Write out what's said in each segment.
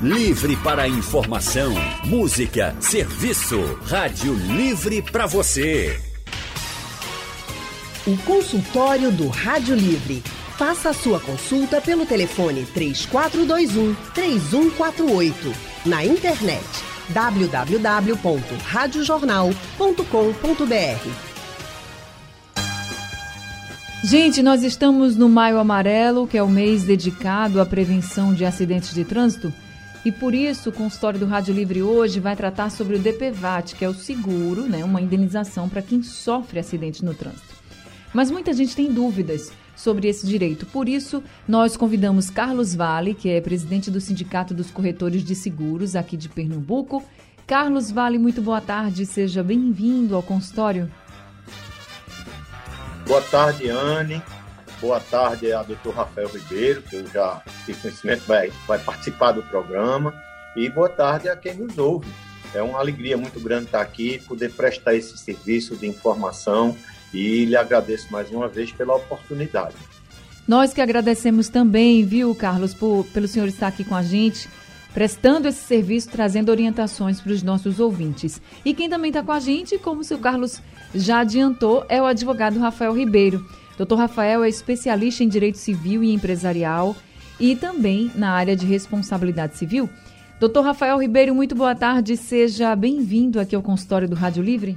Livre para informação, música, serviço. Rádio Livre para você. O consultório do Rádio Livre. Faça a sua consulta pelo telefone 3421 3148. Na internet www.radiojornal.com.br. Gente, nós estamos no Maio Amarelo, que é o mês dedicado à prevenção de acidentes de trânsito. E por isso, o consultório do Rádio Livre hoje vai tratar sobre o DPVAT, que é o seguro, né, uma indenização para quem sofre acidente no trânsito. Mas muita gente tem dúvidas sobre esse direito. Por isso, nós convidamos Carlos Vale, que é presidente do Sindicato dos Corretores de Seguros aqui de Pernambuco. Carlos Vale, muito boa tarde, seja bem-vindo ao consultório. Boa tarde, Anne. Boa tarde a doutor Rafael Ribeiro, que eu já tive conhecimento, vai, vai participar do programa. E boa tarde a quem nos ouve. É uma alegria muito grande estar aqui, poder prestar esse serviço de informação e lhe agradeço mais uma vez pela oportunidade. Nós que agradecemos também, viu, Carlos, por, pelo senhor estar aqui com a gente, prestando esse serviço, trazendo orientações para os nossos ouvintes. E quem também está com a gente, como o seu Carlos já adiantou, é o advogado Rafael Ribeiro. Dr. Rafael é especialista em direito civil e empresarial e também na área de responsabilidade civil. Doutor Rafael Ribeiro, muito boa tarde. Seja bem-vindo aqui ao consultório do Rádio Livre.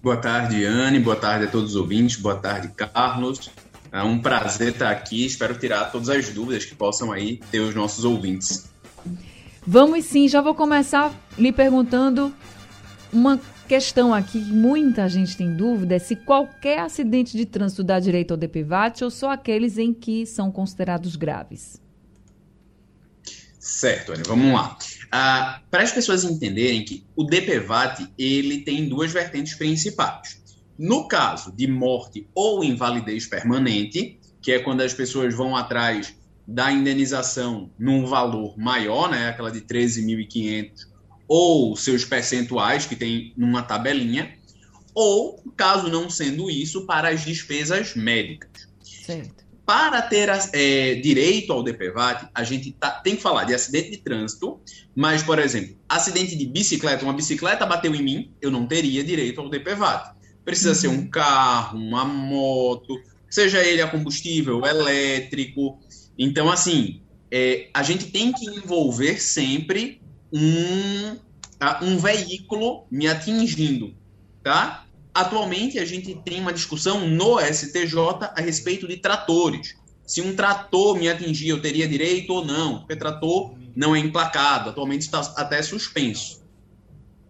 Boa tarde, Anne. Boa tarde a todos os ouvintes. Boa tarde, Carlos. É um prazer estar aqui. Espero tirar todas as dúvidas que possam aí ter os nossos ouvintes. Vamos sim. Já vou começar lhe perguntando uma questão aqui que muita gente tem dúvida é se qualquer acidente de trânsito dá direito ao DPVAT ou só aqueles em que são considerados graves. Certo, Anny, vamos lá. Ah, Para as pessoas entenderem que o DPVAT ele tem duas vertentes principais. No caso de morte ou invalidez permanente, que é quando as pessoas vão atrás da indenização num valor maior, né, aquela de 13.500 ou seus percentuais, que tem numa tabelinha, ou, caso não sendo isso, para as despesas médicas. Certo. Para ter é, direito ao DPVAT, a gente tá, tem que falar de acidente de trânsito, mas, por exemplo, acidente de bicicleta, uma bicicleta bateu em mim, eu não teria direito ao DPVAT. Precisa uhum. ser um carro, uma moto, seja ele a combustível, elétrico. Então, assim, é, a gente tem que envolver sempre um, tá? um veículo me atingindo, tá? Atualmente a gente tem uma discussão no STJ a respeito de tratores. Se um trator me atingir, eu teria direito ou não, porque trator não é emplacado, atualmente está até suspenso.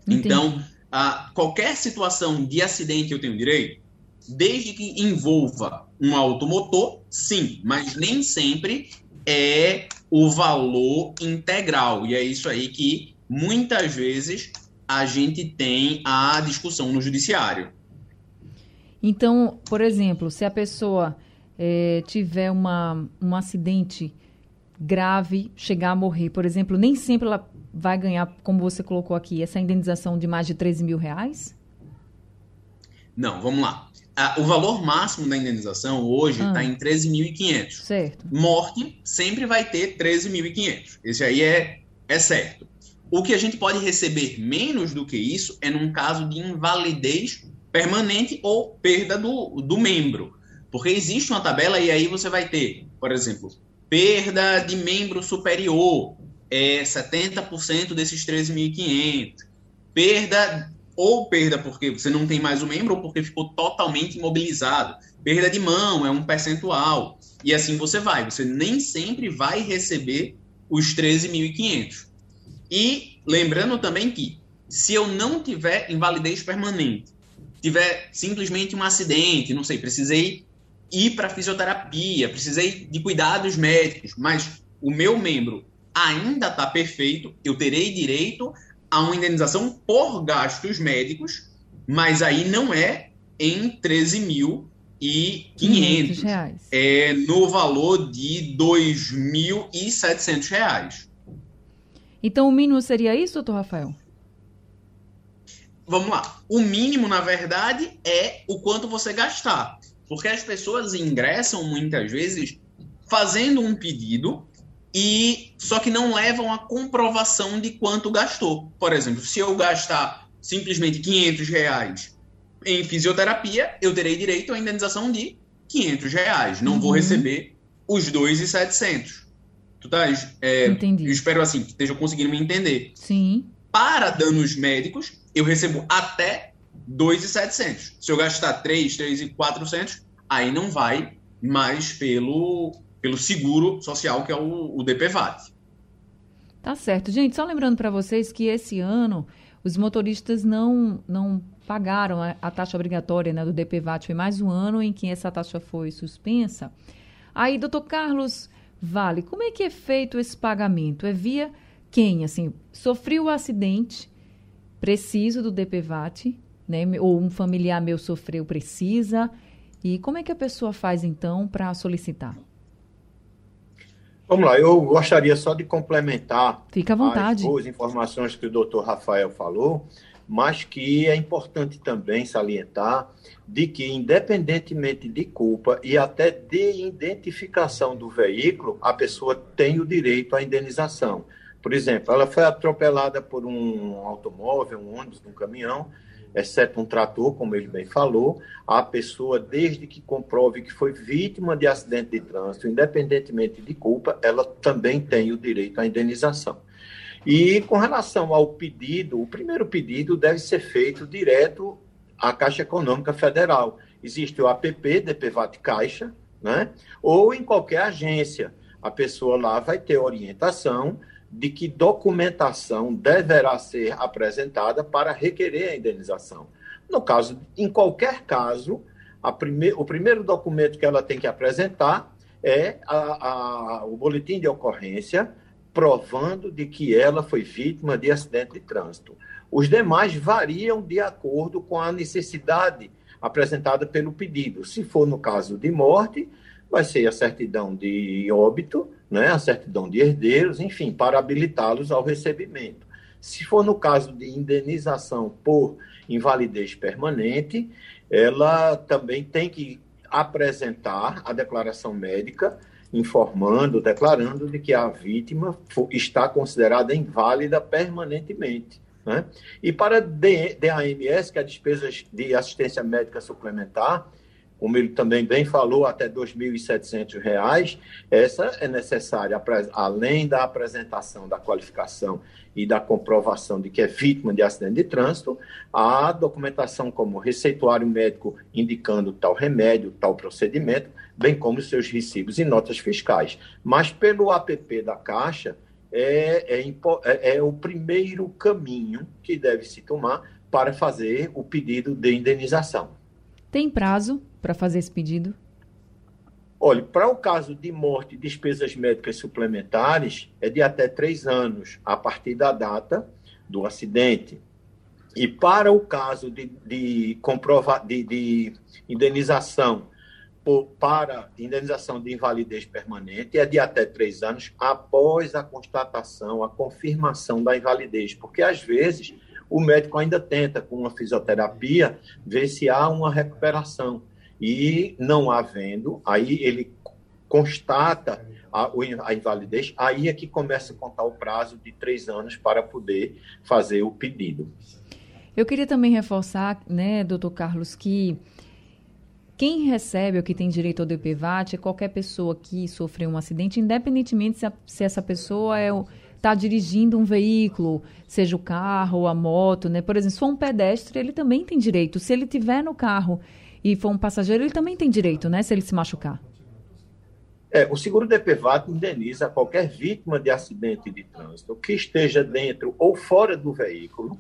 Entendi. Então, a, qualquer situação de acidente eu tenho direito, desde que envolva um automotor, sim, mas nem sempre é o valor integral. E é isso aí que muitas vezes a gente tem a discussão no judiciário. Então, por exemplo, se a pessoa é, tiver uma, um acidente grave, chegar a morrer, por exemplo, nem sempre ela vai ganhar, como você colocou aqui, essa indenização de mais de 13 mil reais? Não, vamos lá. Ah, o valor máximo da indenização hoje está ah. em 13.500. Certo. Morte sempre vai ter 13.500. Esse aí é, é certo. O que a gente pode receber menos do que isso é num caso de invalidez permanente ou perda do, do membro. Porque existe uma tabela e aí você vai ter, por exemplo, perda de membro superior, é 70% desses 13.500. Perda ou perda porque você não tem mais o membro, ou porque ficou totalmente imobilizado. Perda de mão é um percentual. E assim você vai. Você nem sempre vai receber os 13.500. E lembrando também que, se eu não tiver invalidez permanente, tiver simplesmente um acidente, não sei, precisei ir para fisioterapia, precisei de cuidados médicos, mas o meu membro ainda está perfeito, eu terei direito a uma indenização por gastos médicos, mas aí não é em 13.500. reais. É no valor de 2.700 reais. Então o mínimo seria isso, doutor Rafael? Vamos lá. O mínimo, na verdade, é o quanto você gastar. Porque as pessoas ingressam muitas vezes fazendo um pedido e só que não levam a comprovação de quanto gastou. Por exemplo, se eu gastar simplesmente 500 reais em fisioterapia, eu terei direito à indenização de 500 reais. Não uhum. vou receber os 2,700. Tu tá? É, Entendi. Eu espero assim que esteja conseguindo me entender. Sim. Para danos médicos, eu recebo até 2,700. Se eu gastar 3, 3,400, aí não vai mais pelo pelo seguro social, que é o, o DPVAT. Tá certo. Gente, só lembrando para vocês que esse ano os motoristas não, não pagaram a, a, taxa obrigatória né, do DPVAT. Foi mais um ano em que essa taxa foi suspensa. Aí, doutor Carlos Vale, como é que é feito esse pagamento? É via quem? Assim, sofreu o acidente, preciso do DPVAT, né? Ou um familiar meu sofreu, precisa. E como é que a pessoa faz, então, para solicitar? Vamos lá, eu gostaria só de complementar Fica à vontade. as boas informações que o doutor Rafael falou, mas que é importante também salientar de que, independentemente de culpa e até de identificação do veículo, a pessoa tem o direito à indenização. Por exemplo, ela foi atropelada por um automóvel, um ônibus, um caminhão, exceto um trator, como ele bem falou, a pessoa, desde que comprove que foi vítima de acidente de trânsito, independentemente de culpa, ela também tem o direito à indenização. E com relação ao pedido, o primeiro pedido deve ser feito direto à Caixa Econômica Federal. Existe o APP, DPVAT Caixa, né? ou em qualquer agência. A pessoa lá vai ter orientação de que documentação deverá ser apresentada para requerer a indenização. No caso, em qualquer caso, o primeiro documento que ela tem que apresentar é a, a, o boletim de ocorrência provando de que ela foi vítima de acidente de trânsito. Os demais variam de acordo com a necessidade apresentada pelo pedido. Se for no caso de morte, vai ser a certidão de óbito, né, a certidão de herdeiros, enfim, para habilitá-los ao recebimento. Se for no caso de indenização por invalidez permanente, ela também tem que apresentar a declaração médica informando, declarando de que a vítima está considerada inválida permanentemente. Né? E para DAMS, que é a despesa de assistência médica suplementar, como ele também bem falou, até R$ 2.700, essa é necessária, além da apresentação da qualificação e da comprovação de que é vítima de acidente de trânsito, a documentação como receituário médico indicando tal remédio, tal procedimento, bem como seus recibos e notas fiscais. Mas pelo app da Caixa, é, é, é, é o primeiro caminho que deve se tomar para fazer o pedido de indenização. Tem prazo para fazer esse pedido? Olha, para o caso de morte e despesas médicas suplementares, é de até três anos a partir da data do acidente. E para o caso de, de, comprova, de, de indenização por, para indenização de invalidez permanente, é de até três anos após a constatação, a confirmação da invalidez. Porque, às vezes, o médico ainda tenta, com uma fisioterapia, ver se há uma recuperação. E não havendo, aí ele constata a, a, invalidez, aí é que começa a contar o prazo de três anos para poder fazer o pedido. Eu queria também reforçar, né, doutor Carlos, que quem recebe ou que tem direito ao DPVAT é qualquer pessoa que sofreu um acidente, independentemente se, a, se essa pessoa é está dirigindo um veículo, seja o carro ou a moto, né? Por exemplo, se for um pedestre, ele também tem direito. Se ele tiver no carro e for um passageiro, ele também tem direito, né? Se ele se machucar. É, o seguro DPVAT indeniza qualquer vítima de acidente de trânsito que esteja dentro ou fora do veículo,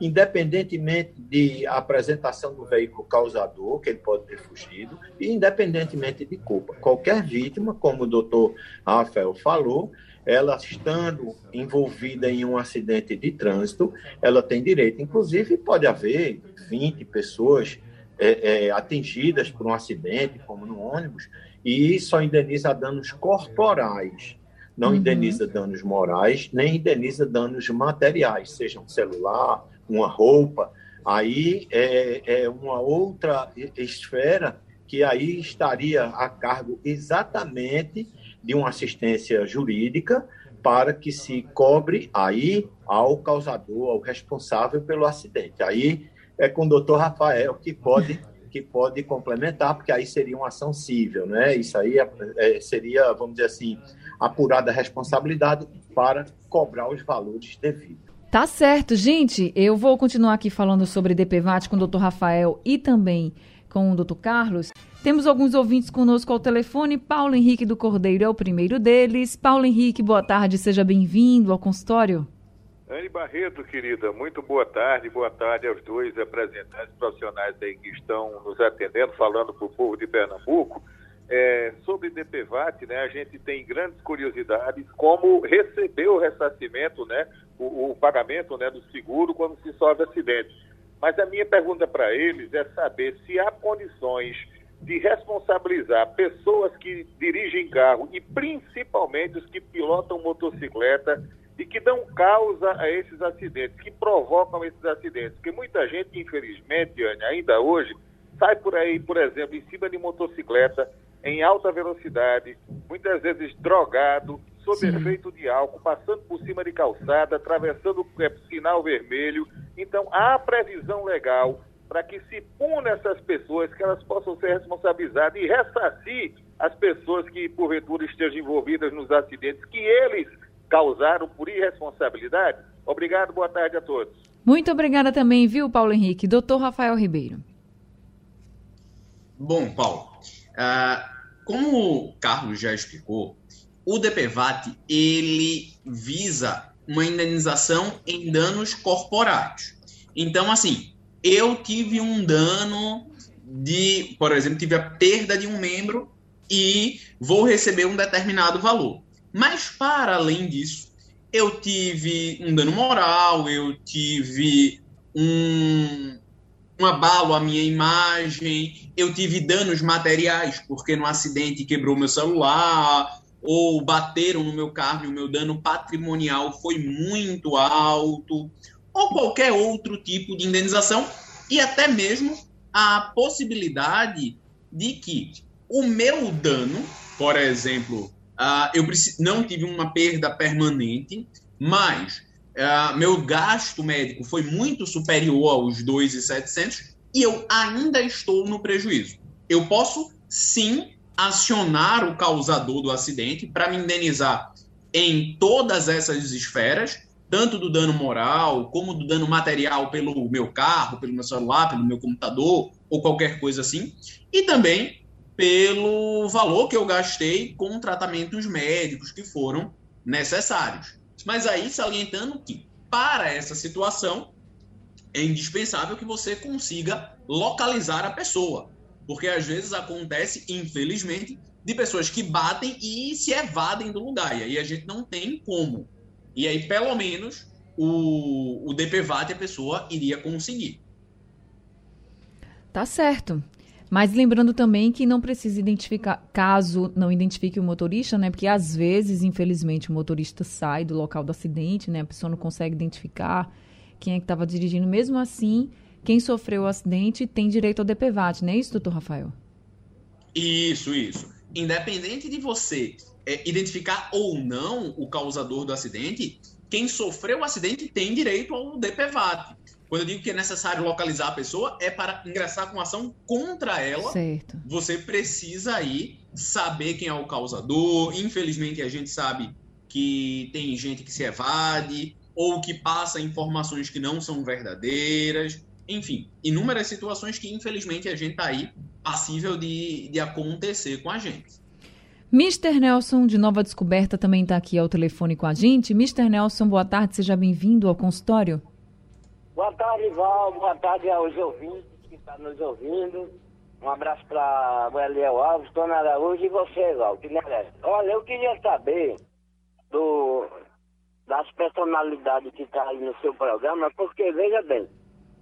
independentemente de apresentação do veículo causador, que ele pode ter fugido, e independentemente de culpa. Qualquer vítima, como o doutor Rafael falou, ela estando envolvida em um acidente de trânsito, ela tem direito. Inclusive, pode haver 20 pessoas é, é, atingidas por um acidente, como no ônibus, e só indeniza danos corporais. Não uhum. indeniza danos morais, nem indeniza danos materiais, seja um celular, uma roupa. Aí é, é uma outra esfera que aí estaria a cargo exatamente de uma assistência jurídica para que se cobre aí ao causador, ao responsável pelo acidente. Aí é com o doutor Rafael que pode que pode complementar, porque aí seria uma ação civil, né? Isso aí é, é, seria, vamos dizer assim, apurada a responsabilidade para cobrar os valores devidos. Tá certo, gente. Eu vou continuar aqui falando sobre DPVAT com o doutor Rafael e também com o doutor Carlos. Temos alguns ouvintes conosco ao telefone. Paulo Henrique do Cordeiro é o primeiro deles. Paulo Henrique, boa tarde, seja bem-vindo ao consultório. Anne Barreto, querida, muito boa tarde, boa tarde aos dois representantes profissionais aí que estão nos atendendo, falando para o povo de Pernambuco. É, sobre DPVAT, né, a gente tem grandes curiosidades como receber o ressarcimento, né, o, o pagamento né, do seguro quando se sofre acidente. Mas a minha pergunta para eles é saber se há condições de responsabilizar pessoas que dirigem carro e principalmente os que pilotam motocicleta e que dão causa a esses acidentes, que provocam esses acidentes. Porque muita gente, infelizmente, ainda hoje, sai por aí, por exemplo, em cima de motocicleta, em alta velocidade, muitas vezes drogado, sob Sim. efeito de álcool, passando por cima de calçada, atravessando é, sinal vermelho. Então, há previsão legal para que se puna essas pessoas, que elas possam ser responsabilizadas e ressarcir as pessoas que, porventura, estejam envolvidas nos acidentes que eles causaram por irresponsabilidade. Obrigado, boa tarde a todos. Muito obrigada também, viu, Paulo Henrique? Doutor Rafael Ribeiro. Bom, Paulo, uh, como o Carlos já explicou, o DPVAT ele visa uma indenização em danos corporais. Então, assim, eu tive um dano de, por exemplo, tive a perda de um membro e vou receber um determinado valor. Mas para além disso, eu tive um dano moral, eu tive um, um abalo à minha imagem, eu tive danos materiais, porque no acidente quebrou meu celular, ou bateram no meu carro e o meu dano patrimonial foi muito alto, ou qualquer outro tipo de indenização, e até mesmo a possibilidade de que o meu dano, por exemplo, uh, eu não tive uma perda permanente, mas uh, meu gasto médico foi muito superior aos 2,700 e eu ainda estou no prejuízo. Eu posso sim acionar o causador do acidente para me indenizar em todas essas esferas, tanto do dano moral, como do dano material pelo meu carro, pelo meu celular, pelo meu computador, ou qualquer coisa assim, e também pelo valor que eu gastei com tratamentos médicos que foram necessários. Mas aí salientando que, para essa situação, é indispensável que você consiga localizar a pessoa. Porque às vezes acontece, infelizmente, de pessoas que batem e se evadem do lugar. E aí a gente não tem como e aí, pelo menos, o, o DPVAT a pessoa iria conseguir. Tá certo. Mas lembrando também que não precisa identificar, caso não identifique o motorista, né? Porque às vezes, infelizmente, o motorista sai do local do acidente, né? A pessoa não consegue identificar quem é que estava dirigindo. Mesmo assim, quem sofreu o acidente tem direito ao DPVAT, não é isso, doutor Rafael? Isso, isso. Independente de você é, identificar ou não o causador do acidente, quem sofreu o acidente tem direito ao DPVAT. Quando eu digo que é necessário localizar a pessoa, é para ingressar com ação contra ela. Certo. Você precisa aí saber quem é o causador. Infelizmente, a gente sabe que tem gente que se evade ou que passa informações que não são verdadeiras. Enfim, inúmeras situações que, infelizmente, a gente está aí passível de, de acontecer com a gente. Mr. Nelson, de Nova Descoberta, também está aqui ao telefone com a gente. Mr. Nelson, boa tarde, seja bem-vindo ao consultório. Boa tarde, Val. Boa tarde aos ouvintes que estão nos ouvindo. Um abraço para o Eliel Alves, Dona Araújo e você, Val, que merece. Olha, eu queria saber do, das personalidades que estão tá aí no seu programa, porque, veja bem,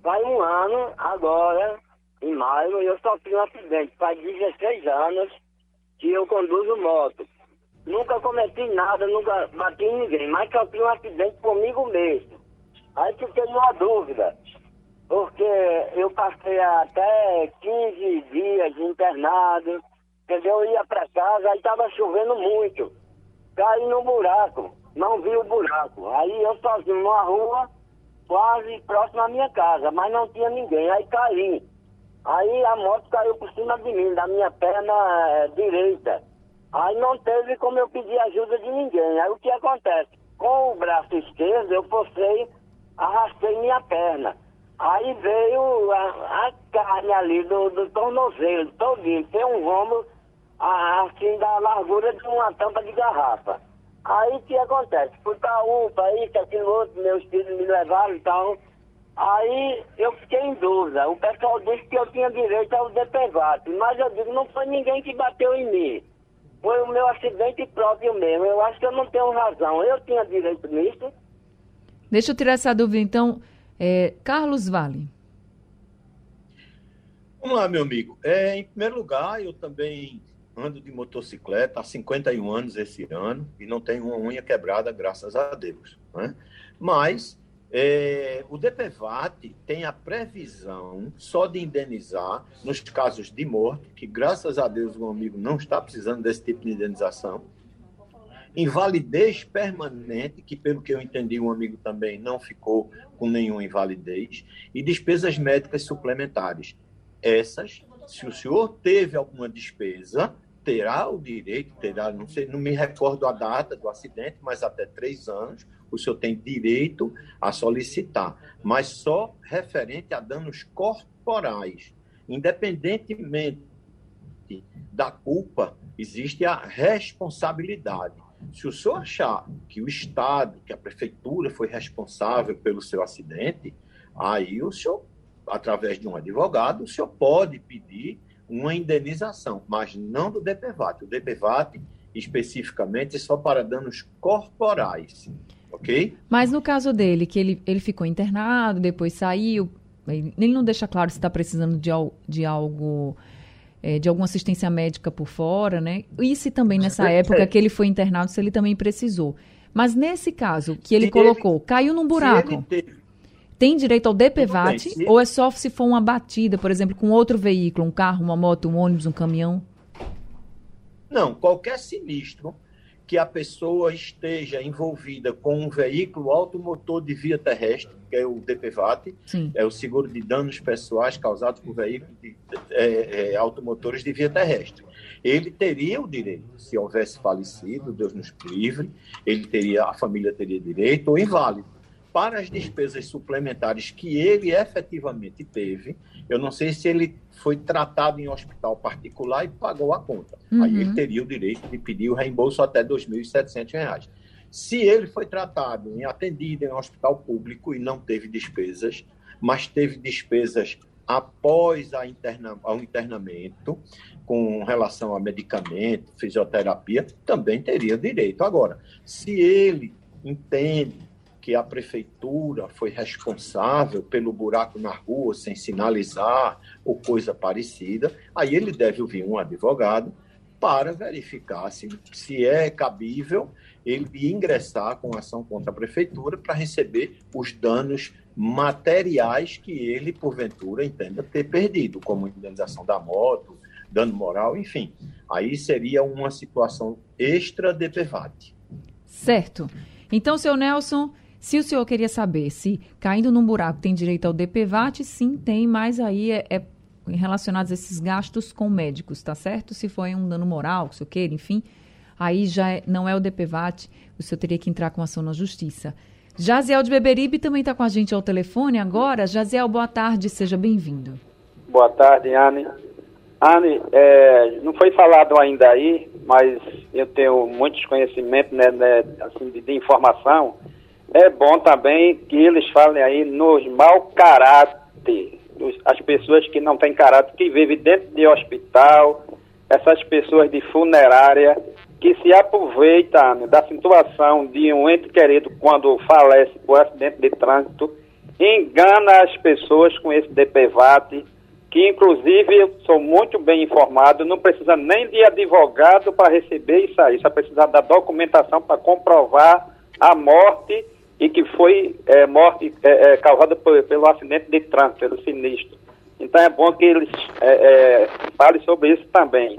faz um ano, agora, em maio, eu sofri um acidente, faz 16 anos que eu conduzo moto. Nunca cometi nada, nunca bati em ninguém, mas sofri um acidente comigo mesmo. Aí fiquei numa dúvida, porque eu passei até 15 dias internado, entendeu? Eu ia pra casa, aí tava chovendo muito. Caí no buraco, não vi o buraco. Aí eu sozinho numa rua, quase próximo à minha casa, mas não tinha ninguém. Aí caí. Aí a moto caiu por cima de mim, da minha perna eh, direita. Aí não teve como eu pedir ajuda de ninguém. Aí o que acontece? Com o braço esquerdo eu forcei, arrastei minha perna. Aí veio a, a carne ali do, do tornozelo, todinho. Tem um rombo assim da largura de uma tampa de garrafa. Aí o que acontece? Fui pra UPA, isso, aquilo outro, meus filhos me levaram e tal. Aí eu fiquei em dúvida. O pessoal disse que eu tinha direito ao DPVAT, mas eu digo, não foi ninguém que bateu em mim. Foi o meu acidente próprio mesmo. Eu acho que eu não tenho razão. Eu tinha direito nisso. Deixa eu tirar essa dúvida, então. É, Carlos Vale. Vamos lá, meu amigo. É, em primeiro lugar, eu também ando de motocicleta há 51 anos esse ano e não tenho uma unha quebrada, graças a Deus. Né? Mas é, o DPVAT tem a previsão só de indenizar nos casos de morte, que graças a Deus o amigo não está precisando desse tipo de indenização. Invalidez permanente, que pelo que eu entendi, o amigo também não ficou com nenhuma invalidez. E despesas médicas suplementares. Essas, se o senhor teve alguma despesa, terá o direito, terá, não sei, não me recordo a data do acidente, mas até três anos, o senhor tem direito a solicitar, mas só referente a danos corporais. Independentemente da culpa, existe a responsabilidade. Se o senhor achar que o Estado, que a prefeitura foi responsável pelo seu acidente, aí o senhor, através de um advogado, o senhor pode pedir uma indenização, mas não do DPVAT. O DPVAT, especificamente, é só para danos corporais, ok? Mas no caso dele, que ele, ele ficou internado, depois saiu, ele não deixa claro se está precisando de, de algo... É, de alguma assistência médica por fora, né? E se também nessa época que ele foi internado, se ele também precisou. Mas nesse caso que ele se colocou, ele, caiu num buraco. Teve, tem direito ao DPVAT bem, ou é só se for uma batida, por exemplo, com outro veículo, um carro, uma moto, um ônibus, um caminhão? Não, qualquer sinistro que a pessoa esteja envolvida com um veículo automotor de via terrestre, que é o DPVAT, Sim. é o seguro de danos pessoais causados por veículos de, é, é, automotores de via terrestre. Ele teria o direito, se houvesse falecido, Deus nos livre, ele teria, a família teria direito, ou inválido para as despesas suplementares que ele efetivamente teve, eu não sei se ele foi tratado em hospital particular e pagou a conta. Uhum. Aí ele teria o direito de pedir o reembolso até R$ 2.700. Se ele foi tratado e atendido em hospital público e não teve despesas, mas teve despesas após a interna, ao internamento, com relação a medicamento, fisioterapia, também teria direito. Agora, se ele entende que a prefeitura foi responsável pelo buraco na rua sem sinalizar ou coisa parecida, aí ele deve ouvir um advogado para verificar se, se é cabível ele ingressar com ação contra a prefeitura para receber os danos materiais que ele, porventura, entenda ter perdido, como indenização da moto, dano moral, enfim. Aí seria uma situação extra de PVAT. Certo. Então, seu Nelson, se o senhor queria saber se caindo num buraco tem direito ao DPVAT, sim, tem, mas aí é, é relacionados a esses gastos com médicos, tá certo? Se foi um dano moral, se eu queira, enfim, aí já é, não é o DPVAT, o senhor teria que entrar com ação na justiça. Jaziel de Beberibe também está com a gente ao telefone agora. Jaziel, boa tarde, seja bem-vindo. Boa tarde, Anne. Anne, é, não foi falado ainda aí, mas eu tenho muitos conhecimentos né, né assim, de, de informação é bom também que eles falem aí nos mau caráter, as pessoas que não têm caráter, que vivem dentro de hospital, essas pessoas de funerária, que se aproveitam da situação de um ente querido quando falece por acidente de trânsito, engana as pessoas com esse DPVAT, que inclusive eu sou muito bem informado, não precisa nem de advogado para receber isso aí, só precisa da documentação para comprovar a morte e que foi é, morte é, é, causada por, pelo acidente de trânsito, pelo sinistro. Então é bom que eles é, é, falem sobre isso também.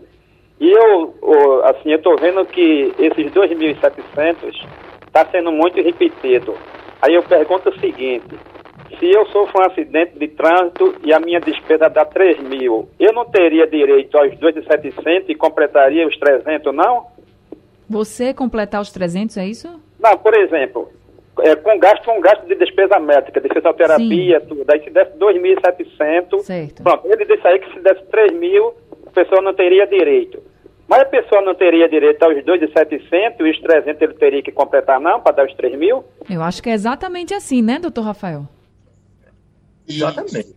E eu, assim, eu estou vendo que esses 2.700 está sendo muito repetido. Aí eu pergunto o seguinte, se eu sofro um acidente de trânsito e a minha despesa dá 3 mil, eu não teria direito aos 2.700 e completaria os 300, não? Você completar os 300, é isso? Não, por exemplo, é, com gasto com gasto de despesa médica, de fisioterapia, Sim. tudo. Aí se desse 2.700, pronto, ele disse aí que se desse 3 mil, a pessoa não teria direito. Mas a pessoa não teria direito aos 2.700 e os 300 ele teria que completar não, para dar os 3 mil? Eu acho que é exatamente assim, né, doutor Rafael? Exatamente.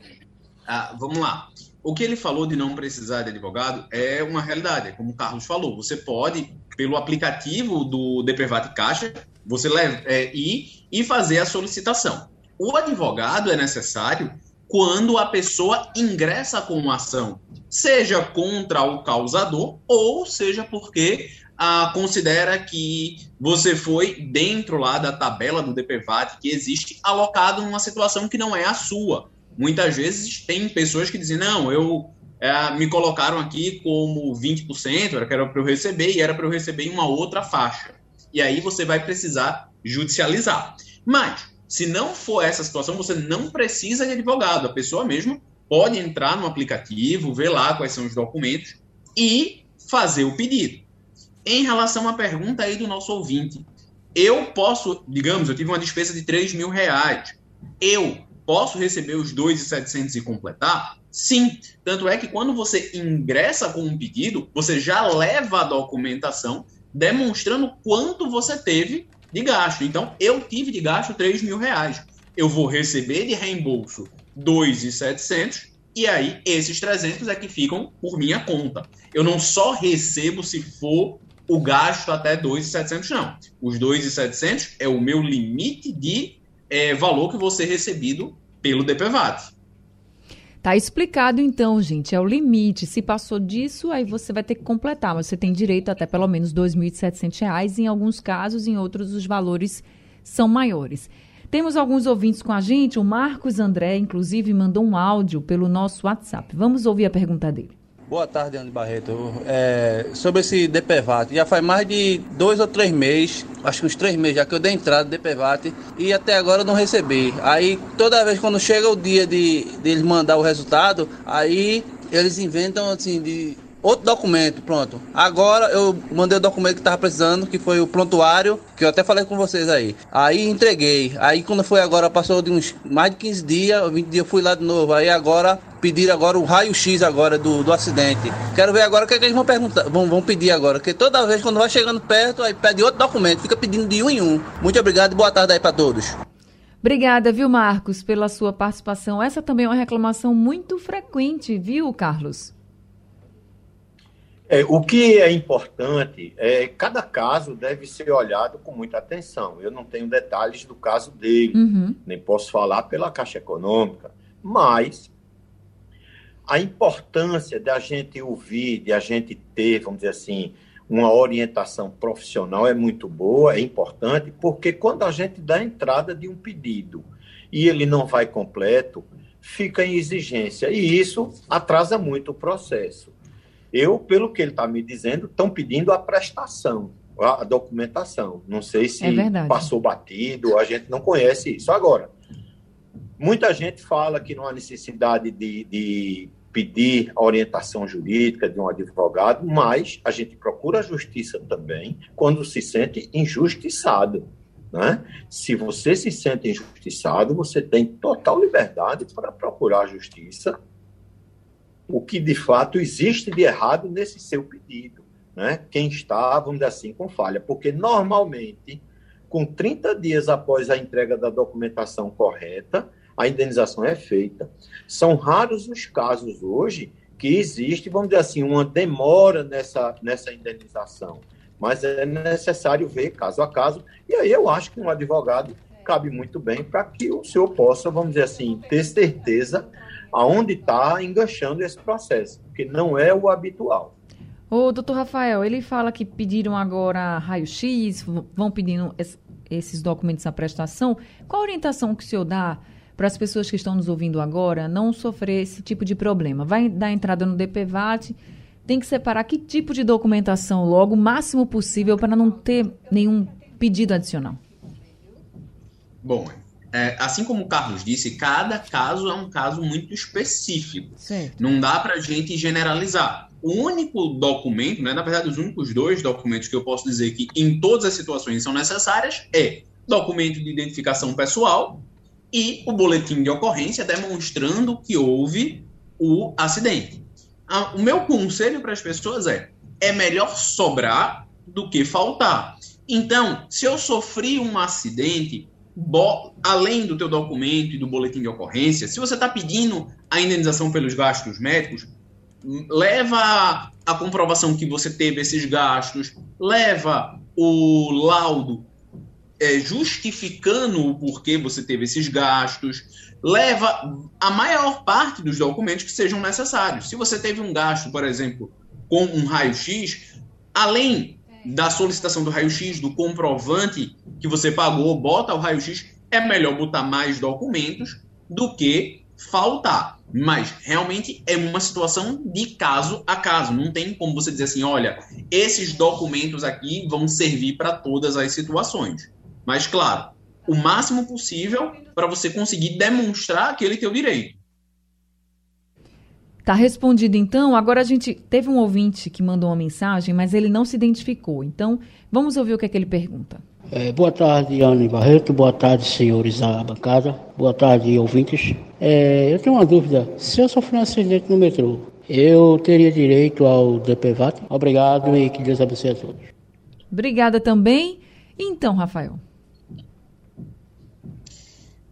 Ah, vamos lá. O que ele falou de não precisar de advogado é uma realidade, é como o Carlos falou. Você pode, pelo aplicativo do DPVAT Caixa, você leva, é, ir e fazer a solicitação. O advogado é necessário quando a pessoa ingressa com uma ação, seja contra o causador ou seja porque ah, considera que você foi dentro lá da tabela do DPVAT que existe alocado numa situação que não é a sua. Muitas vezes tem pessoas que dizem, não, eu é, me colocaram aqui como 20%, era que era para eu receber, e era para eu receber em uma outra faixa. E aí você vai precisar judicializar. Mas, se não for essa situação, você não precisa de advogado. A pessoa mesmo pode entrar no aplicativo, ver lá quais são os documentos e fazer o pedido. Em relação à pergunta aí do nosso ouvinte, eu posso, digamos, eu tive uma despesa de 3 mil reais. Eu posso receber os 2,700 e completar? Sim. Tanto é que quando você ingressa com um pedido, você já leva a documentação demonstrando quanto você teve de gasto. Então, eu tive de gasto 3 mil reais. Eu vou receber de reembolso 2,700 e aí esses 300 é que ficam por minha conta. Eu não só recebo se for o gasto até 2,700, não. Os 2,700 é o meu limite de é, valor que você recebido pelo DPVAT. Tá explicado então, gente, é o limite. Se passou disso, aí você vai ter que completar, mas você tem direito até pelo menos R$ 2.700, em alguns casos, em outros os valores são maiores. Temos alguns ouvintes com a gente, o Marcos André, inclusive, mandou um áudio pelo nosso WhatsApp. Vamos ouvir a pergunta dele. Boa tarde, André Barreto. É, sobre esse DPVAT, já faz mais de dois ou três meses, acho que uns três meses já que eu dei entrada no DPVAT e até agora eu não recebi. Aí toda vez quando chega o dia de, de eles mandar o resultado, aí eles inventam assim de outro documento, pronto. Agora eu mandei o documento que estava precisando, que foi o prontuário, que eu até falei com vocês aí. Aí entreguei. Aí quando foi agora, passou de uns mais de 15 dias, 20 dias, eu fui lá de novo. Aí agora pedir agora o raio-x agora do, do acidente. Quero ver agora o que, é que eles vão perguntar, vão, vão pedir agora, porque toda vez quando vai chegando perto, aí pede outro documento, fica pedindo de um em um. Muito obrigado e boa tarde aí para todos. Obrigada, viu, Marcos, pela sua participação. Essa também é uma reclamação muito frequente, viu, Carlos? É, o que é importante é cada caso deve ser olhado com muita atenção. Eu não tenho detalhes do caso dele, uhum. nem posso falar pela Caixa Econômica, mas a importância da gente ouvir, de a gente ter, vamos dizer assim, uma orientação profissional é muito boa, é importante, porque quando a gente dá entrada de um pedido e ele não vai completo, fica em exigência e isso atrasa muito o processo. Eu, pelo que ele está me dizendo, estão pedindo a prestação, a documentação. Não sei se é passou batido, a gente não conhece isso. Agora, muita gente fala que não há necessidade de, de pedir orientação jurídica de um advogado, mas a gente procura a justiça também quando se sente injustiçado. Né? Se você se sente injustiçado, você tem total liberdade para procurar a justiça o que de fato existe de errado nesse seu pedido. Né? Quem está, vamos dizer assim, com falha. Porque normalmente, com 30 dias após a entrega da documentação correta, a indenização é feita. São raros os casos hoje que existe, vamos dizer assim, uma demora nessa, nessa indenização. Mas é necessário ver caso a caso. E aí eu acho que um advogado cabe muito bem para que o senhor possa, vamos dizer assim, ter certeza aonde está enganchando esse processo, porque não é o habitual. O doutor Rafael, ele fala que pediram agora raio-x, vão pedindo esses documentos à prestação. Qual a orientação que o senhor dá para as pessoas que estão nos ouvindo agora não sofrer esse tipo de problema? Vai dar entrada no DPVAT, tem que separar que tipo de documentação logo, o máximo possível, para não ter nenhum pedido adicional? Bom, é, assim como o Carlos disse, cada caso é um caso muito específico. Certo. Não dá para a gente generalizar. O único documento, né, na verdade, os únicos dois documentos que eu posso dizer que em todas as situações são necessárias é documento de identificação pessoal e o boletim de ocorrência demonstrando que houve o acidente. O meu conselho para as pessoas é: é melhor sobrar do que faltar. Então, se eu sofri um acidente, além do teu documento e do boletim de ocorrência, se você está pedindo a indenização pelos gastos médicos, leva a comprovação que você teve esses gastos, leva o laudo é, justificando o porquê você teve esses gastos, leva a maior parte dos documentos que sejam necessários. Se você teve um gasto, por exemplo, com um raio-x, além da solicitação do raio-x, do comprovante que você pagou, bota o raio-x, é melhor botar mais documentos do que faltar. Mas realmente é uma situação de caso a caso. Não tem como você dizer assim: olha, esses documentos aqui vão servir para todas as situações. Mas, claro, o máximo possível para você conseguir demonstrar aquele teu direito. Tá respondido então. Agora a gente teve um ouvinte que mandou uma mensagem, mas ele não se identificou. Então, vamos ouvir o que é que ele pergunta. É, boa tarde, Ana Barreto. Boa tarde, senhores da bancada. Boa tarde, ouvintes. É, eu tenho uma dúvida. Se eu sofrer um acidente no metrô, eu teria direito ao DPVAT? Obrigado e que Deus abençoe a todos. Obrigada também. Então, Rafael.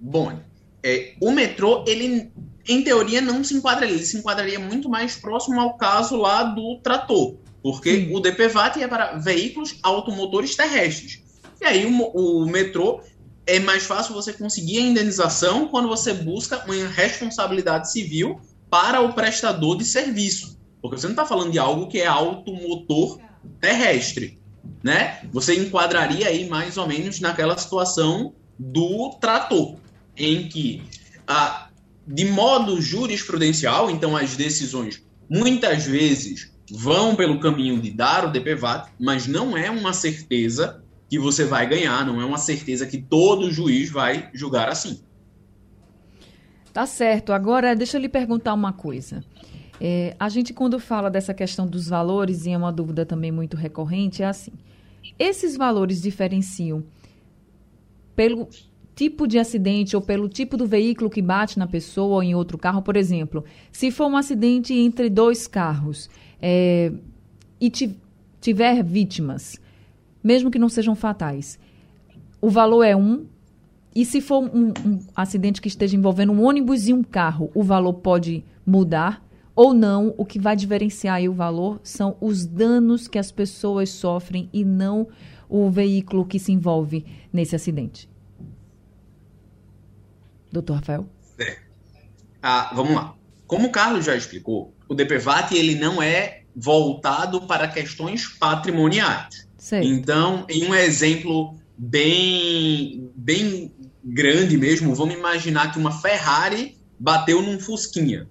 Bom, é, o metrô, ele em teoria, não se enquadraria. Ele se enquadraria muito mais próximo ao caso lá do trator, porque Sim. o DPVAT é para veículos automotores terrestres. E aí o, o metrô é mais fácil você conseguir a indenização quando você busca uma responsabilidade civil para o prestador de serviço. Porque você não está falando de algo que é automotor terrestre. Né? Você enquadraria aí mais ou menos naquela situação do trator, em que de modo jurisprudencial, então as decisões muitas vezes vão pelo caminho de dar o DPVAT, mas não é uma certeza que você vai ganhar, não é uma certeza que todo juiz vai julgar assim. Tá certo. Agora, deixa eu lhe perguntar uma coisa. É, a gente, quando fala dessa questão dos valores, e é uma dúvida também muito recorrente, é assim: esses valores diferenciam pelo tipo de acidente ou pelo tipo do veículo que bate na pessoa ou em outro carro, por exemplo, se for um acidente entre dois carros é, e tiver vítimas, mesmo que não sejam fatais, o valor é um. E se for um, um acidente que esteja envolvendo um ônibus e um carro, o valor pode mudar ou não. O que vai diferenciar o valor são os danos que as pessoas sofrem e não o veículo que se envolve nesse acidente. Doutor Rafael? É. Ah, vamos lá. Como o Carlos já explicou, o DPVAT ele não é voltado para questões patrimoniais. Então, em um exemplo bem, bem grande mesmo, vamos imaginar que uma Ferrari bateu num Fusquinha.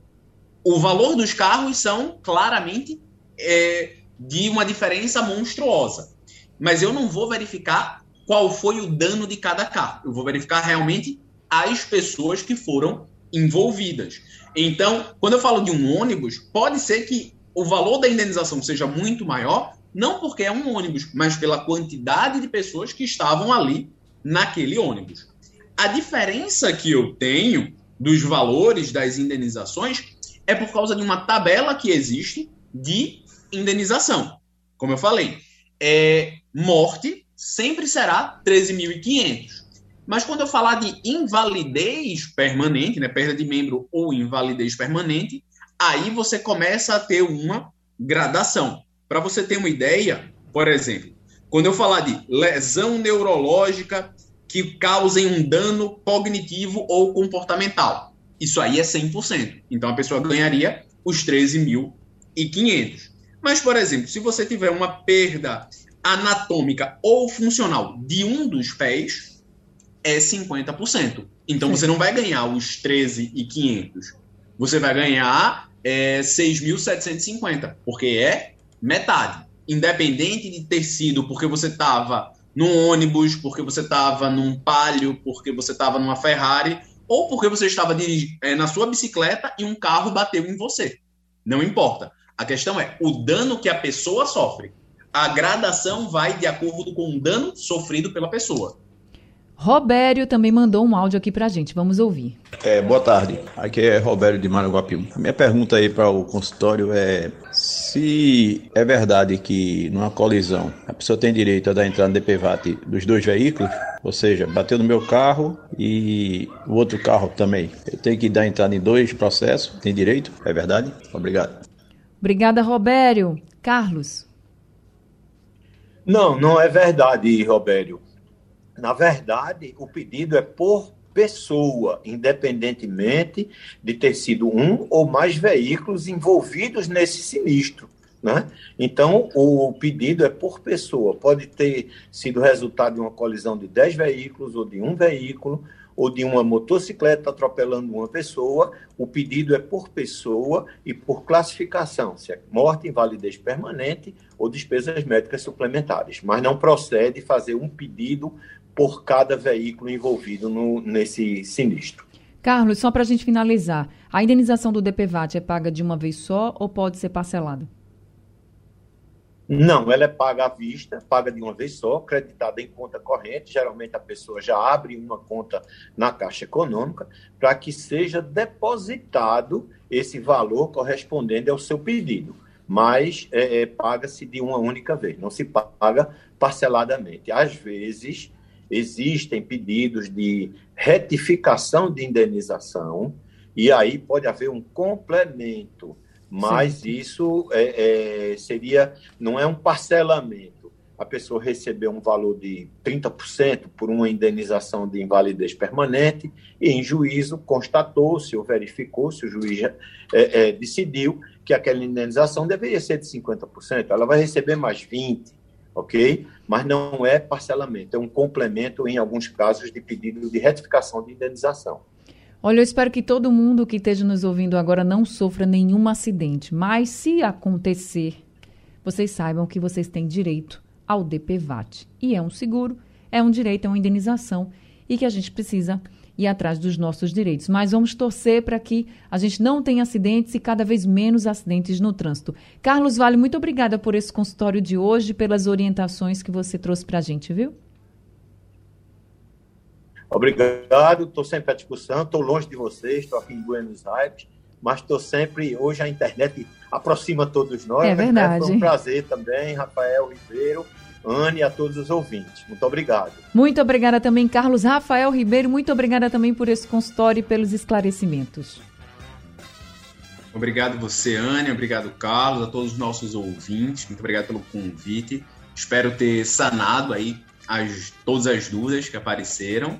O valor dos carros são claramente é, de uma diferença monstruosa. Mas eu não vou verificar qual foi o dano de cada carro. Eu vou verificar realmente as pessoas que foram envolvidas. Então, quando eu falo de um ônibus, pode ser que o valor da indenização seja muito maior, não porque é um ônibus, mas pela quantidade de pessoas que estavam ali naquele ônibus. A diferença que eu tenho dos valores das indenizações é por causa de uma tabela que existe de indenização. Como eu falei, é, morte sempre será 13.500. Mas quando eu falar de invalidez permanente, né, perda de membro ou invalidez permanente, aí você começa a ter uma gradação. Para você ter uma ideia, por exemplo, quando eu falar de lesão neurológica que causem um dano cognitivo ou comportamental, isso aí é 100%. Então a pessoa ganharia os 13.500. Mas, por exemplo, se você tiver uma perda anatômica ou funcional de um dos pés, é 50%. Então Sim. você não vai ganhar os 13,500. Você vai ganhar é 6.750, porque é metade. Independente de ter sido porque você estava num ônibus, porque você estava num palio, porque você estava numa Ferrari, ou porque você estava é, na sua bicicleta e um carro bateu em você. Não importa. A questão é o dano que a pessoa sofre. A gradação vai de acordo com o dano sofrido pela pessoa. Robério também mandou um áudio aqui pra gente. Vamos ouvir. É, boa tarde. Aqui é Robério de Maraguapiú. A minha pergunta aí para o consultório é se é verdade que numa colisão a pessoa tem direito a dar entrada no DPVAT dos dois veículos, ou seja, bateu no meu carro e o outro carro também. Eu tenho que dar entrada em dois processos, tem direito? É verdade? Obrigado. Obrigada, Robério. Carlos. Não, não é verdade, Robério. Na verdade, o pedido é por pessoa, independentemente de ter sido um ou mais veículos envolvidos nesse sinistro. Né? Então, o pedido é por pessoa. Pode ter sido resultado de uma colisão de 10 veículos ou de um veículo, ou de uma motocicleta atropelando uma pessoa, o pedido é por pessoa e por classificação, se é morte, invalidez permanente ou despesas médicas suplementares. Mas não procede fazer um pedido por cada veículo envolvido no, nesse sinistro. Carlos, só para a gente finalizar, a indenização do DPVAT é paga de uma vez só ou pode ser parcelada? Não, ela é paga à vista, paga de uma vez só, creditada em conta corrente. Geralmente a pessoa já abre uma conta na Caixa Econômica para que seja depositado esse valor correspondente ao seu pedido. Mas é, é, paga-se de uma única vez, não se paga parceladamente. Às vezes existem pedidos de retificação de indenização e aí pode haver um complemento mas Sim. isso é, é, seria, não é um parcelamento. A pessoa recebeu um valor de 30% por uma indenização de invalidez permanente e, em juízo, constatou-se ou verificou-se, o juiz é, é, decidiu que aquela indenização deveria ser de 50%. Ela vai receber mais 20%, ok? Mas não é parcelamento, é um complemento, em alguns casos, de pedido de retificação de indenização. Olha, eu espero que todo mundo que esteja nos ouvindo agora não sofra nenhum acidente, mas se acontecer, vocês saibam que vocês têm direito ao DPVAT. E é um seguro, é um direito, é uma indenização e que a gente precisa ir atrás dos nossos direitos. Mas vamos torcer para que a gente não tenha acidentes e cada vez menos acidentes no trânsito. Carlos Vale, muito obrigada por esse consultório de hoje, pelas orientações que você trouxe para a gente, viu? Obrigado, estou sempre à discussão, estou longe de vocês, estou aqui em Buenos Aires, mas estou sempre, hoje a internet aproxima todos nós. É verdade. Foi um prazer também, Rafael Ribeiro, Anne e a todos os ouvintes. Muito obrigado. Muito obrigada também, Carlos Rafael Ribeiro, muito obrigada também por esse consultório e pelos esclarecimentos. Obrigado você, Anne, obrigado, Carlos, a todos os nossos ouvintes, muito obrigado pelo convite. Espero ter sanado aí as, todas as dúvidas que apareceram.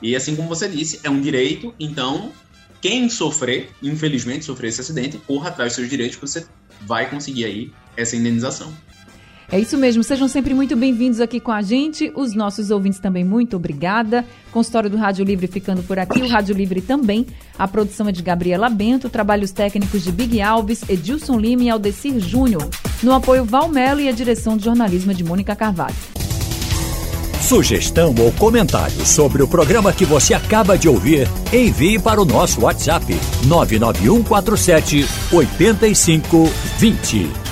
E assim como você disse, é um direito, então quem sofrer, infelizmente, sofrer esse acidente, corra atrás dos seus direitos que você vai conseguir aí essa indenização. É isso mesmo, sejam sempre muito bem-vindos aqui com a gente. Os nossos ouvintes também, muito obrigada. Consultório do Rádio Livre ficando por aqui, o Rádio Livre também. A produção é de Gabriela Bento, trabalhos técnicos de Big Alves, Edilson Lima e Aldecir Júnior. No apoio Valmelo e a direção de jornalismo de Mônica Carvalho. Sugestão ou comentário sobre o programa que você acaba de ouvir, envie para o nosso WhatsApp 99147 8520.